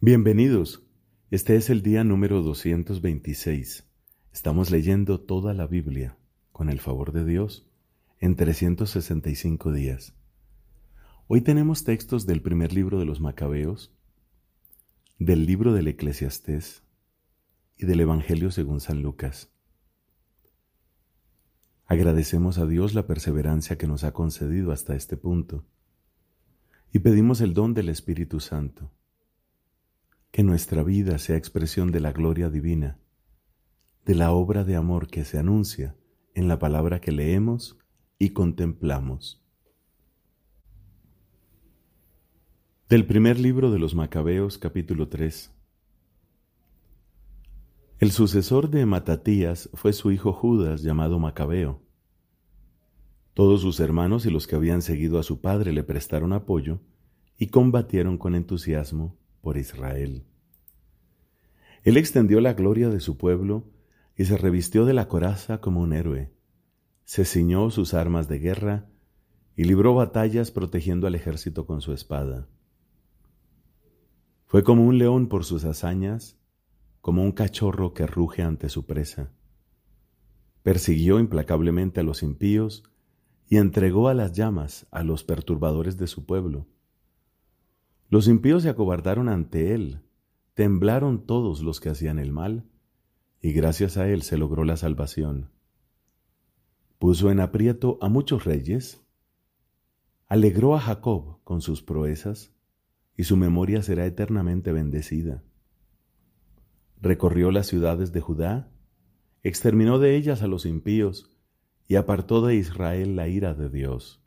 Bienvenidos. Este es el día número 226. Estamos leyendo toda la Biblia, con el favor de Dios, en 365 días. Hoy tenemos textos del primer libro de los Macabeos, del libro del Eclesiastés y del Evangelio según San Lucas. Agradecemos a Dios la perseverancia que nos ha concedido hasta este punto y pedimos el don del Espíritu Santo que nuestra vida sea expresión de la gloria divina, de la obra de amor que se anuncia en la palabra que leemos y contemplamos. Del primer libro de los Macabeos capítulo 3 El sucesor de Matatías fue su hijo Judas llamado Macabeo. Todos sus hermanos y los que habían seguido a su padre le prestaron apoyo y combatieron con entusiasmo por Israel. Él extendió la gloria de su pueblo y se revistió de la coraza como un héroe. Se ciñó sus armas de guerra y libró batallas protegiendo al ejército con su espada. Fue como un león por sus hazañas, como un cachorro que ruge ante su presa. Persiguió implacablemente a los impíos y entregó a las llamas a los perturbadores de su pueblo. Los impíos se acobardaron ante él, temblaron todos los que hacían el mal, y gracias a él se logró la salvación. Puso en aprieto a muchos reyes, alegró a Jacob con sus proezas, y su memoria será eternamente bendecida. Recorrió las ciudades de Judá, exterminó de ellas a los impíos, y apartó de Israel la ira de Dios.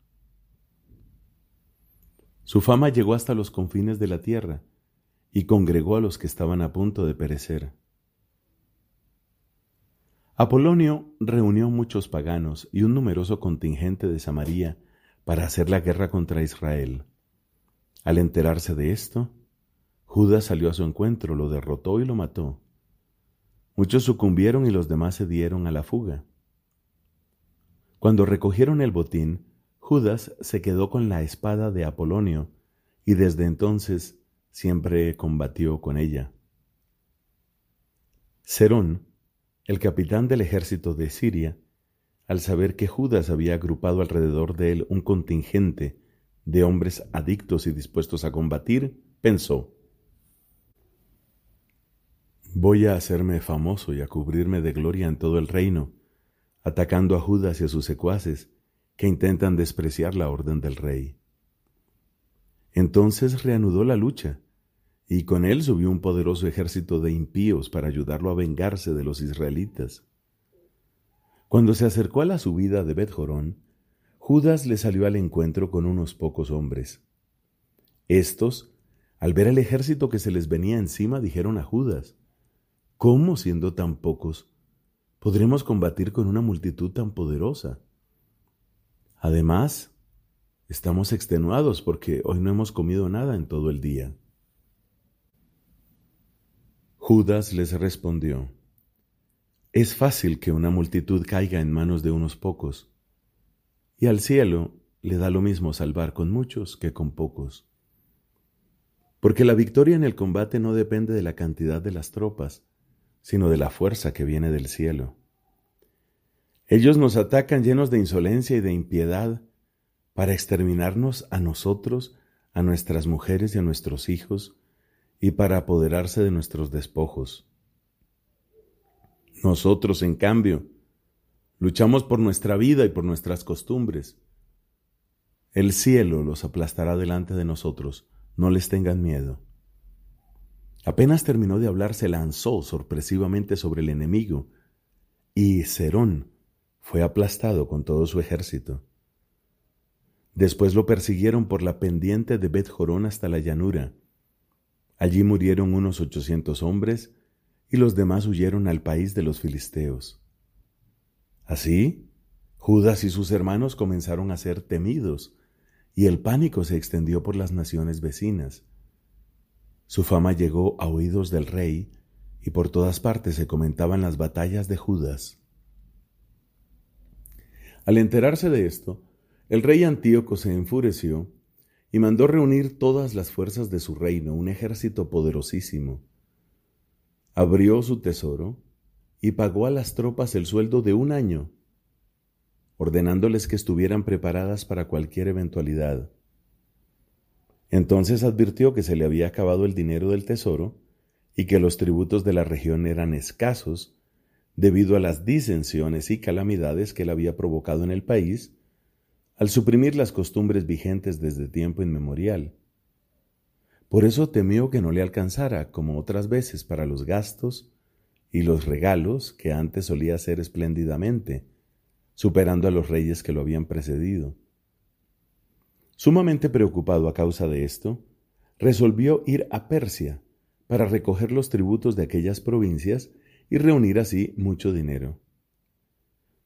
Su fama llegó hasta los confines de la tierra y congregó a los que estaban a punto de perecer. Apolonio reunió muchos paganos y un numeroso contingente de Samaria para hacer la guerra contra Israel. Al enterarse de esto, Judas salió a su encuentro, lo derrotó y lo mató. Muchos sucumbieron y los demás se dieron a la fuga. Cuando recogieron el botín, Judas se quedó con la espada de Apolonio y desde entonces siempre combatió con ella. Cerón, el capitán del ejército de Siria, al saber que Judas había agrupado alrededor de él un contingente de hombres adictos y dispuestos a combatir, pensó, Voy a hacerme famoso y a cubrirme de gloria en todo el reino, atacando a Judas y a sus secuaces, que intentan despreciar la orden del rey. Entonces reanudó la lucha, y con él subió un poderoso ejército de impíos para ayudarlo a vengarse de los israelitas. Cuando se acercó a la subida de Bet-Jorón, Judas le salió al encuentro con unos pocos hombres. Estos, al ver el ejército que se les venía encima, dijeron a Judas, ¿Cómo, siendo tan pocos, podremos combatir con una multitud tan poderosa? Además, estamos extenuados porque hoy no hemos comido nada en todo el día. Judas les respondió, Es fácil que una multitud caiga en manos de unos pocos, y al cielo le da lo mismo salvar con muchos que con pocos. Porque la victoria en el combate no depende de la cantidad de las tropas, sino de la fuerza que viene del cielo. Ellos nos atacan llenos de insolencia y de impiedad para exterminarnos a nosotros, a nuestras mujeres y a nuestros hijos, y para apoderarse de nuestros despojos. Nosotros, en cambio, luchamos por nuestra vida y por nuestras costumbres. El cielo los aplastará delante de nosotros, no les tengan miedo. Apenas terminó de hablar, se lanzó sorpresivamente sobre el enemigo, y Cerón, fue aplastado con todo su ejército. Después lo persiguieron por la pendiente de Bet Jorón hasta la llanura. Allí murieron unos ochocientos hombres y los demás huyeron al país de los filisteos. Así, Judas y sus hermanos comenzaron a ser temidos, y el pánico se extendió por las naciones vecinas. Su fama llegó a oídos del rey, y por todas partes se comentaban las batallas de Judas. Al enterarse de esto, el rey Antíoco se enfureció y mandó reunir todas las fuerzas de su reino, un ejército poderosísimo. Abrió su tesoro y pagó a las tropas el sueldo de un año, ordenándoles que estuvieran preparadas para cualquier eventualidad. Entonces advirtió que se le había acabado el dinero del tesoro y que los tributos de la región eran escasos debido a las disensiones y calamidades que él había provocado en el país al suprimir las costumbres vigentes desde tiempo inmemorial. Por eso temió que no le alcanzara, como otras veces, para los gastos y los regalos que antes solía hacer espléndidamente, superando a los reyes que lo habían precedido. Sumamente preocupado a causa de esto, resolvió ir a Persia para recoger los tributos de aquellas provincias y reunir así mucho dinero.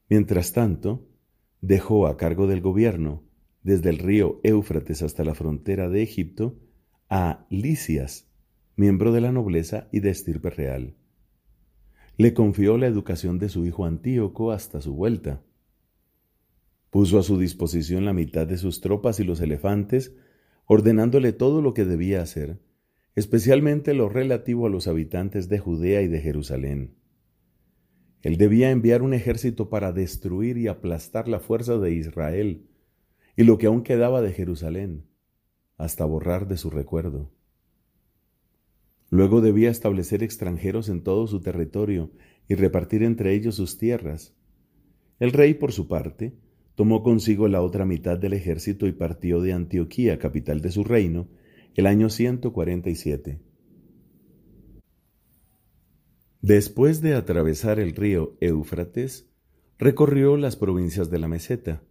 Mientras tanto, dejó a cargo del gobierno, desde el río Éufrates hasta la frontera de Egipto, a Licias, miembro de la nobleza y de estirpe real. Le confió la educación de su hijo Antíoco hasta su vuelta. Puso a su disposición la mitad de sus tropas y los elefantes, ordenándole todo lo que debía hacer, especialmente lo relativo a los habitantes de Judea y de Jerusalén. Él debía enviar un ejército para destruir y aplastar la fuerza de Israel y lo que aún quedaba de Jerusalén, hasta borrar de su recuerdo. Luego debía establecer extranjeros en todo su territorio y repartir entre ellos sus tierras. El rey, por su parte, tomó consigo la otra mitad del ejército y partió de Antioquía, capital de su reino, el año 147. Después de atravesar el río Éufrates, recorrió las provincias de la meseta.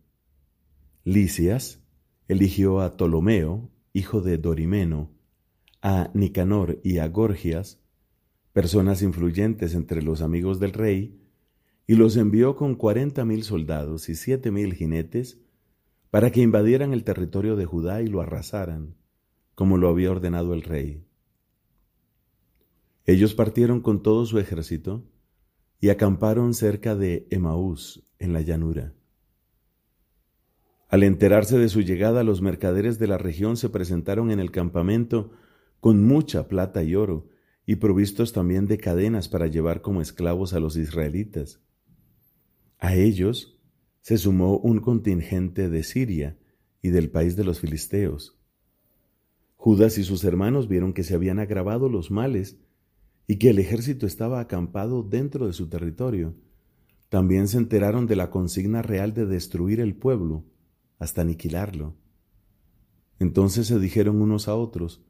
Licias eligió a Ptolomeo, hijo de Dorimeno, a Nicanor y a Gorgias, personas influyentes entre los amigos del rey, y los envió con cuarenta mil soldados y siete mil jinetes para que invadieran el territorio de Judá y lo arrasaran como lo había ordenado el rey. Ellos partieron con todo su ejército y acamparon cerca de Emaús, en la llanura. Al enterarse de su llegada, los mercaderes de la región se presentaron en el campamento con mucha plata y oro, y provistos también de cadenas para llevar como esclavos a los israelitas. A ellos se sumó un contingente de Siria y del país de los filisteos. Judas y sus hermanos vieron que se habían agravado los males y que el ejército estaba acampado dentro de su territorio. También se enteraron de la consigna real de destruir el pueblo hasta aniquilarlo. Entonces se dijeron unos a otros,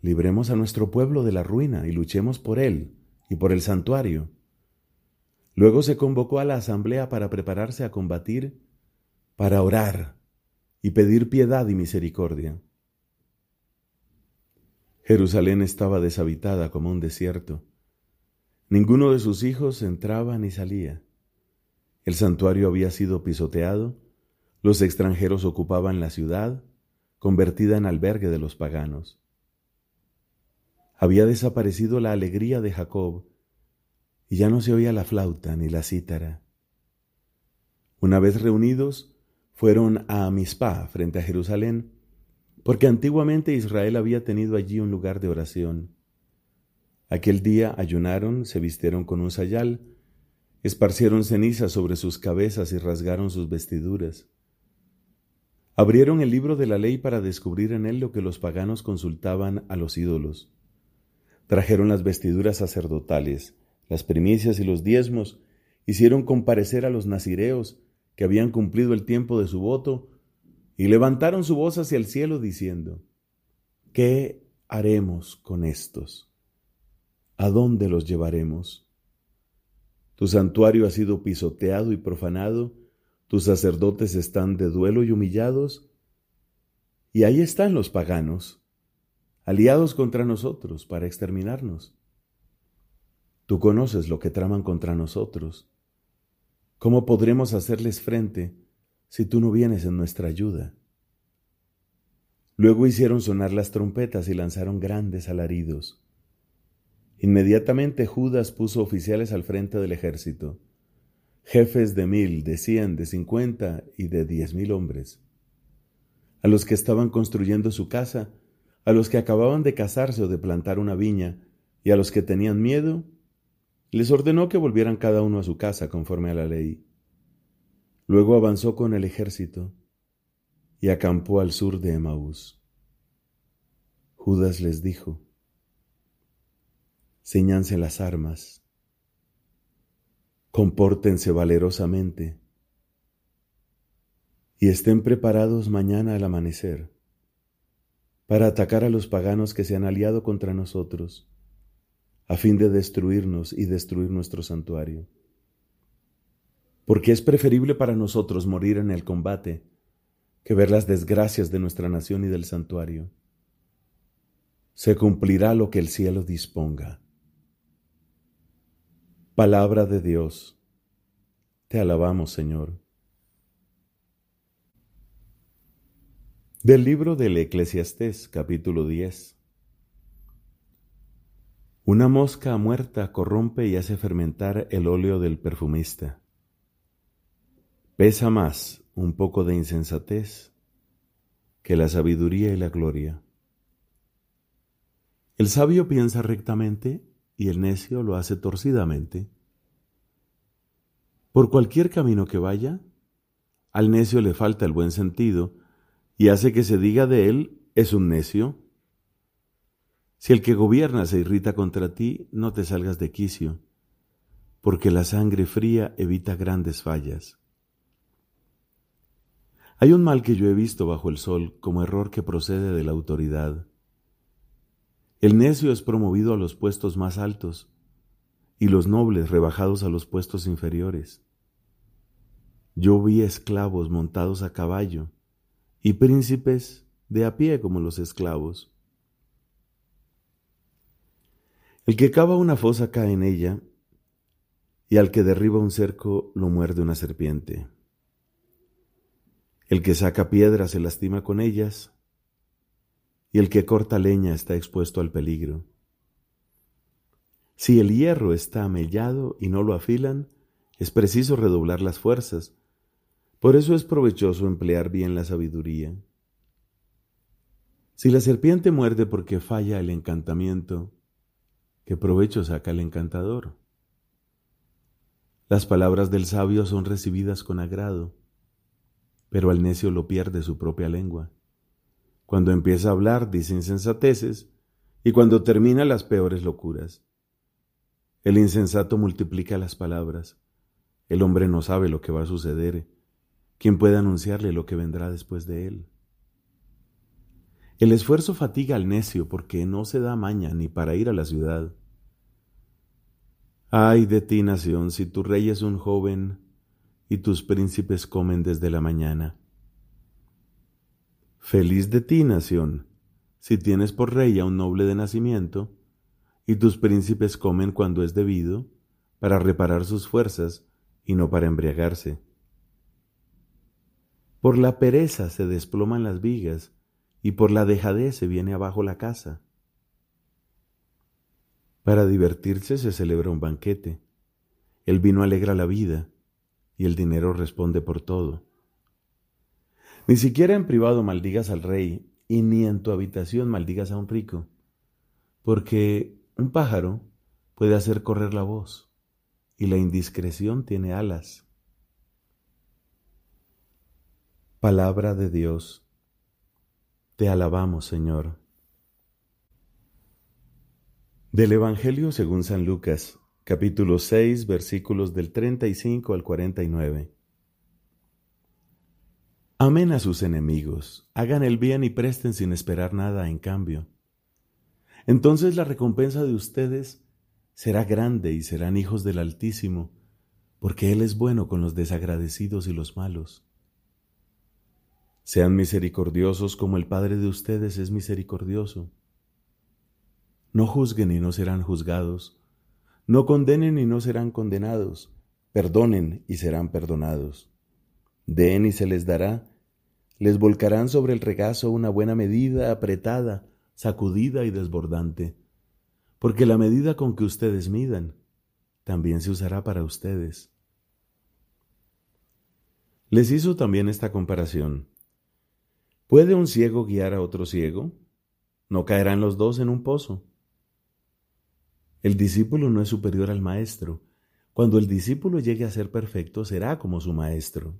libremos a nuestro pueblo de la ruina y luchemos por él y por el santuario. Luego se convocó a la asamblea para prepararse a combatir, para orar y pedir piedad y misericordia. Jerusalén estaba deshabitada como un desierto. Ninguno de sus hijos entraba ni salía. El santuario había sido pisoteado, los extranjeros ocupaban la ciudad, convertida en albergue de los paganos. Había desaparecido la alegría de Jacob, y ya no se oía la flauta ni la cítara. Una vez reunidos, fueron a Amispa, frente a Jerusalén, porque antiguamente Israel había tenido allí un lugar de oración. Aquel día ayunaron, se vistieron con un sayal, esparcieron cenizas sobre sus cabezas y rasgaron sus vestiduras. Abrieron el libro de la ley para descubrir en él lo que los paganos consultaban a los ídolos. Trajeron las vestiduras sacerdotales, las primicias y los diezmos, hicieron comparecer a los nazireos que habían cumplido el tiempo de su voto y levantaron su voz hacia el cielo diciendo, ¿qué haremos con estos? ¿A dónde los llevaremos? Tu santuario ha sido pisoteado y profanado, tus sacerdotes están de duelo y humillados, y ahí están los paganos, aliados contra nosotros para exterminarnos. Tú conoces lo que traman contra nosotros. ¿Cómo podremos hacerles frente si tú no vienes en nuestra ayuda? Luego hicieron sonar las trompetas y lanzaron grandes alaridos. Inmediatamente Judas puso oficiales al frente del ejército, jefes de mil, de cien, de cincuenta y de diez mil hombres. a los que estaban construyendo su casa, a los que acababan de casarse o de plantar una viña, y a los que tenían miedo, les ordenó que volvieran cada uno a su casa conforme a la ley. Luego avanzó con el ejército y acampó al sur de Emaús. Judas les dijo, Ceñanse las armas, compórtense valerosamente y estén preparados mañana al amanecer para atacar a los paganos que se han aliado contra nosotros, a fin de destruirnos y destruir nuestro santuario. Porque es preferible para nosotros morir en el combate que ver las desgracias de nuestra nación y del santuario. Se cumplirá lo que el cielo disponga. Palabra de Dios. Te alabamos, Señor. Del libro del Eclesiastés, capítulo 10. Una mosca muerta corrompe y hace fermentar el óleo del perfumista. Pesa más un poco de insensatez que la sabiduría y la gloria. El sabio piensa rectamente y el necio lo hace torcidamente. Por cualquier camino que vaya, al necio le falta el buen sentido, y hace que se diga de él es un necio. Si el que gobierna se irrita contra ti, no te salgas de quicio, porque la sangre fría evita grandes fallas. Hay un mal que yo he visto bajo el sol como error que procede de la autoridad. El necio es promovido a los puestos más altos y los nobles rebajados a los puestos inferiores. Yo vi esclavos montados a caballo y príncipes de a pie como los esclavos. El que cava una fosa cae en ella, y al que derriba un cerco lo muerde una serpiente. El que saca piedras se lastima con ellas, y el que corta leña está expuesto al peligro. Si el hierro está amellado y no lo afilan, es preciso redoblar las fuerzas, por eso es provechoso emplear bien la sabiduría. Si la serpiente muerde porque falla el encantamiento, ¿qué provecho saca el encantador? Las palabras del sabio son recibidas con agrado, pero al necio lo pierde su propia lengua. Cuando empieza a hablar dice insensateces y cuando termina las peores locuras. El insensato multiplica las palabras. El hombre no sabe lo que va a suceder ¿Quién puede anunciarle lo que vendrá después de él? El esfuerzo fatiga al necio porque no se da maña ni para ir a la ciudad. Ay de ti, nación, si tu rey es un joven y tus príncipes comen desde la mañana. Feliz de ti, nación, si tienes por rey a un noble de nacimiento, y tus príncipes comen cuando es debido, para reparar sus fuerzas y no para embriagarse. Por la pereza se desploman las vigas y por la dejadez se viene abajo la casa. Para divertirse se celebra un banquete. El vino alegra la vida y el dinero responde por todo. Ni siquiera en privado maldigas al rey y ni en tu habitación maldigas a un rico, porque un pájaro puede hacer correr la voz y la indiscreción tiene alas. Palabra de Dios. Te alabamos, Señor. Del Evangelio según San Lucas, capítulo 6, versículos del 35 al 49. Amen a sus enemigos, hagan el bien y presten sin esperar nada en cambio. Entonces la recompensa de ustedes será grande y serán hijos del Altísimo, porque Él es bueno con los desagradecidos y los malos. Sean misericordiosos como el Padre de ustedes es misericordioso. No juzguen y no serán juzgados. No condenen y no serán condenados. Perdonen y serán perdonados. Den y se les dará. Les volcarán sobre el regazo una buena medida apretada, sacudida y desbordante. Porque la medida con que ustedes midan, también se usará para ustedes. Les hizo también esta comparación. ¿Puede un ciego guiar a otro ciego? No caerán los dos en un pozo. El discípulo no es superior al maestro. Cuando el discípulo llegue a ser perfecto, será como su maestro.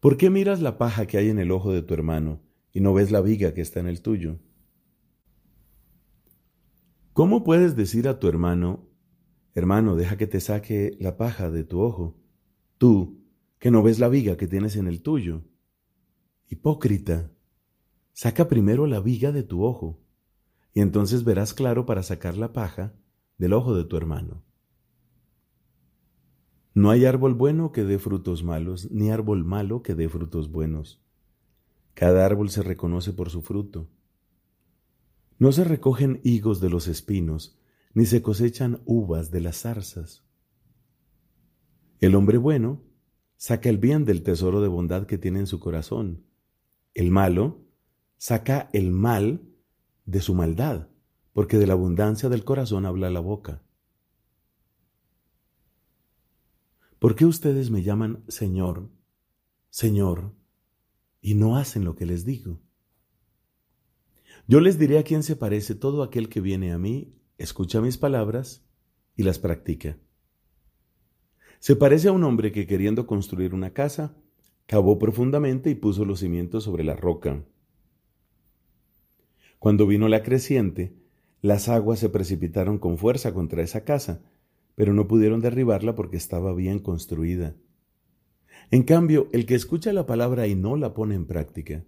¿Por qué miras la paja que hay en el ojo de tu hermano y no ves la viga que está en el tuyo? ¿Cómo puedes decir a tu hermano, hermano, deja que te saque la paja de tu ojo, tú, que no ves la viga que tienes en el tuyo? Hipócrita, saca primero la viga de tu ojo, y entonces verás claro para sacar la paja del ojo de tu hermano. No hay árbol bueno que dé frutos malos, ni árbol malo que dé frutos buenos. Cada árbol se reconoce por su fruto. No se recogen higos de los espinos, ni se cosechan uvas de las zarzas. El hombre bueno saca el bien del tesoro de bondad que tiene en su corazón. El malo saca el mal de su maldad, porque de la abundancia del corazón habla la boca. ¿Por qué ustedes me llaman Señor, Señor, y no hacen lo que les digo? Yo les diré a quién se parece todo aquel que viene a mí, escucha mis palabras y las practica. Se parece a un hombre que queriendo construir una casa, cavó profundamente y puso los cimientos sobre la roca. Cuando vino la creciente, las aguas se precipitaron con fuerza contra esa casa, pero no pudieron derribarla porque estaba bien construida. En cambio, el que escucha la palabra y no la pone en práctica,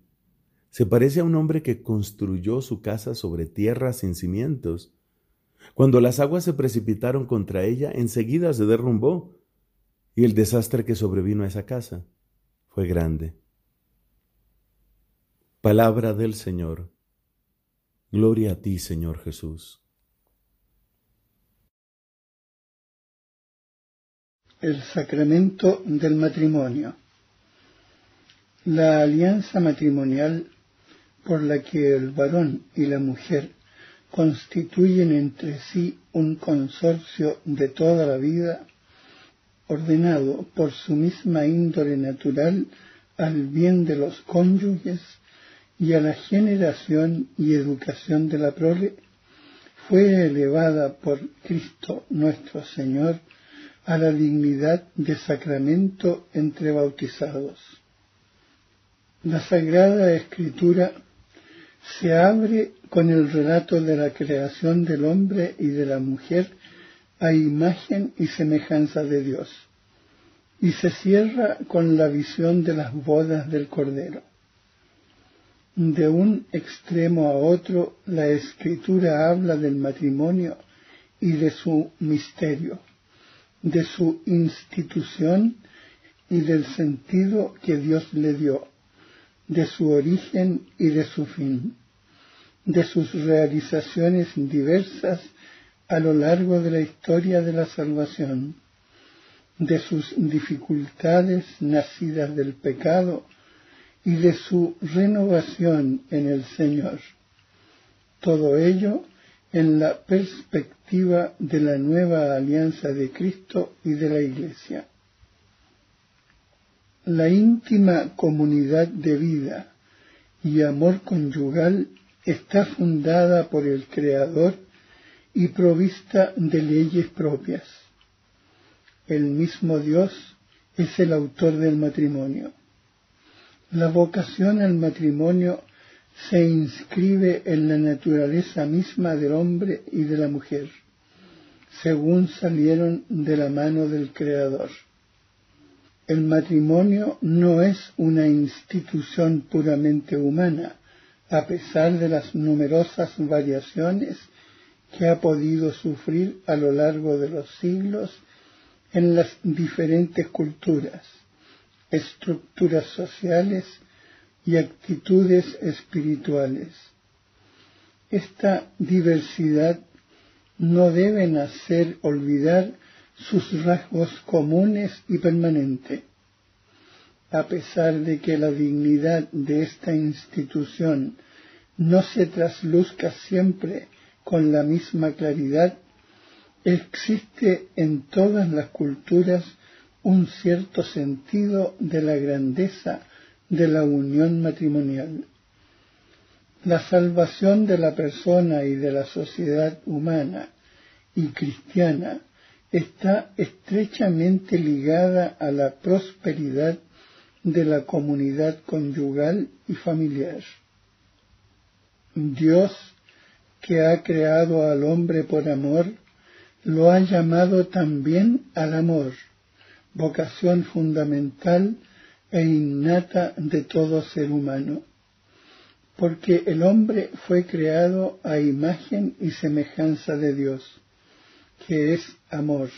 se parece a un hombre que construyó su casa sobre tierra sin cimientos. Cuando las aguas se precipitaron contra ella, enseguida se derrumbó, y el desastre que sobrevino a esa casa fue grande. Palabra del Señor. Gloria a ti, Señor Jesús. El sacramento del matrimonio. La alianza matrimonial por la que el varón y la mujer constituyen entre sí un consorcio de toda la vida, ordenado por su misma índole natural al bien de los cónyuges y a la generación y educación de la prole, fue elevada por Cristo nuestro Señor a la dignidad de sacramento entre bautizados. La Sagrada Escritura se abre con el relato de la creación del hombre y de la mujer a imagen y semejanza de Dios, y se cierra con la visión de las bodas del Cordero. De un extremo a otro, la escritura habla del matrimonio y de su misterio, de su institución y del sentido que Dios le dio de su origen y de su fin, de sus realizaciones diversas a lo largo de la historia de la salvación, de sus dificultades nacidas del pecado y de su renovación en el Señor. Todo ello en la perspectiva de la nueva alianza de Cristo y de la Iglesia. La íntima comunidad de vida y amor conyugal está fundada por el Creador y provista de leyes propias. El mismo Dios es el autor del matrimonio. La vocación al matrimonio se inscribe en la naturaleza misma del hombre y de la mujer, según salieron de la mano del Creador. El matrimonio no es una institución puramente humana, a pesar de las numerosas variaciones que ha podido sufrir a lo largo de los siglos en las diferentes culturas, estructuras sociales y actitudes espirituales. Esta diversidad no debe hacer olvidar sus rasgos comunes y permanentes. A pesar de que la dignidad de esta institución no se trasluzca siempre con la misma claridad, existe en todas las culturas un cierto sentido de la grandeza de la unión matrimonial. La salvación de la persona y de la sociedad humana y cristiana está estrechamente ligada a la prosperidad de la comunidad conyugal y familiar. Dios, que ha creado al hombre por amor, lo ha llamado también al amor, vocación fundamental e innata de todo ser humano, porque el hombre fue creado a imagen y semejanza de Dios, que es amor.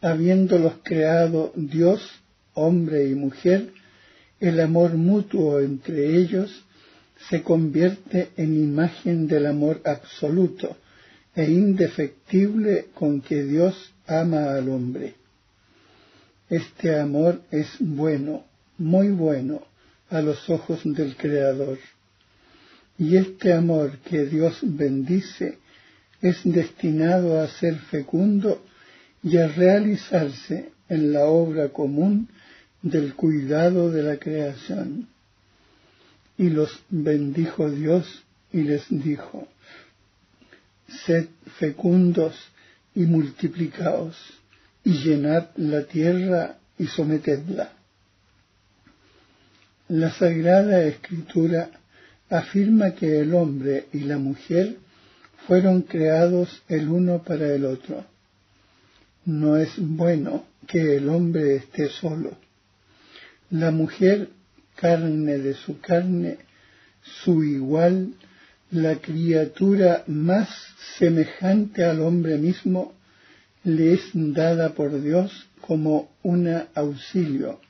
Habiéndolos creado Dios hombre y mujer, el amor mutuo entre ellos se convierte en imagen del amor absoluto e indefectible con que Dios ama al hombre. Este amor es bueno, muy bueno, a los ojos del Creador. Y este amor que Dios bendice es destinado a ser fecundo y a realizarse en la obra común del cuidado de la creación. Y los bendijo Dios y les dijo, sed fecundos y multiplicaos, y llenad la tierra y sometedla. La Sagrada Escritura afirma que el hombre y la mujer fueron creados el uno para el otro. No es bueno que el hombre esté solo la mujer carne de su carne, su igual, la criatura más semejante al hombre mismo, le es dada por Dios como un auxilio,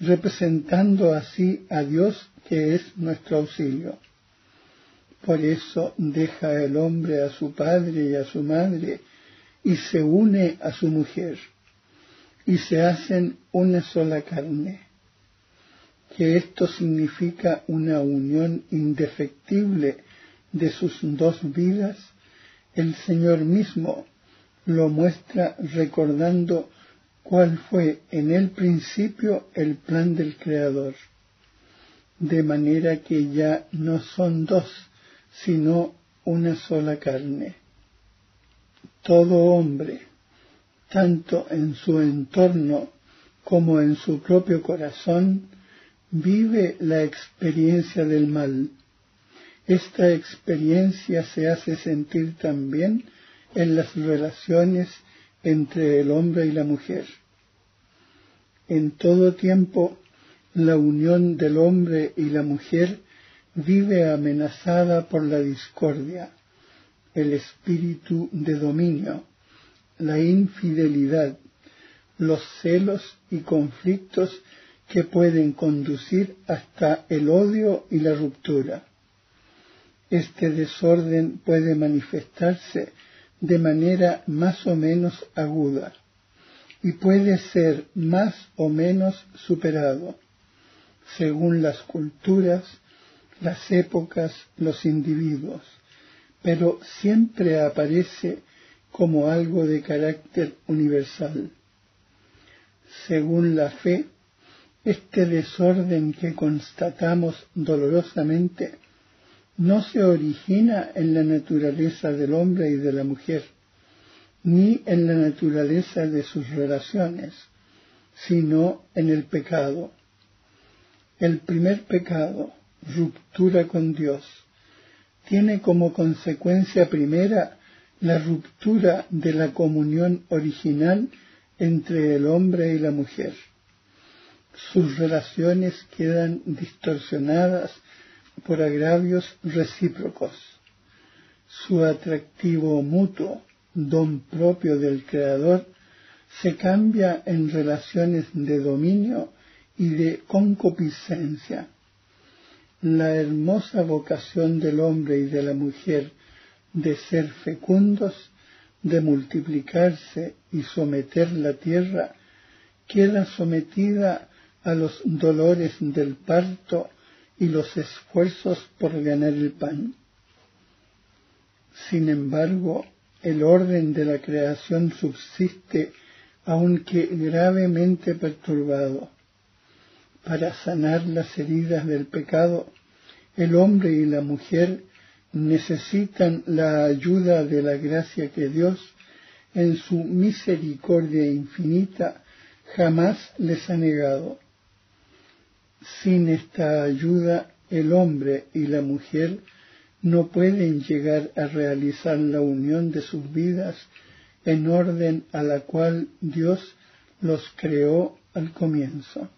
representando así a Dios que es nuestro auxilio. Por eso deja el hombre a su padre y a su madre y se une a su mujer y se hacen una sola carne que esto significa una unión indefectible de sus dos vidas, el Señor mismo lo muestra recordando cuál fue en el principio el plan del Creador, de manera que ya no son dos, sino una sola carne. Todo hombre, tanto en su entorno como en su propio corazón, vive la experiencia del mal. Esta experiencia se hace sentir también en las relaciones entre el hombre y la mujer. En todo tiempo, la unión del hombre y la mujer vive amenazada por la discordia, el espíritu de dominio, la infidelidad, los celos y conflictos que pueden conducir hasta el odio y la ruptura. Este desorden puede manifestarse de manera más o menos aguda y puede ser más o menos superado según las culturas, las épocas, los individuos, pero siempre aparece como algo de carácter universal. Según la fe, este desorden que constatamos dolorosamente no se origina en la naturaleza del hombre y de la mujer, ni en la naturaleza de sus relaciones, sino en el pecado. El primer pecado, ruptura con Dios, tiene como consecuencia primera la ruptura de la comunión original entre el hombre y la mujer sus relaciones quedan distorsionadas por agravios recíprocos. Su atractivo mutuo, don propio del Creador, se cambia en relaciones de dominio y de concupiscencia. La hermosa vocación del hombre y de la mujer de ser fecundos, de multiplicarse y someter la tierra, queda sometida a los dolores del parto y los esfuerzos por ganar el pan. Sin embargo, el orden de la creación subsiste aunque gravemente perturbado. para sanar las heridas del pecado, el hombre y la mujer necesitan la ayuda de la gracia que Dios, en su misericordia infinita, jamás les ha negado. Sin esta ayuda, el hombre y la mujer no pueden llegar a realizar la unión de sus vidas en orden a la cual Dios los creó al comienzo.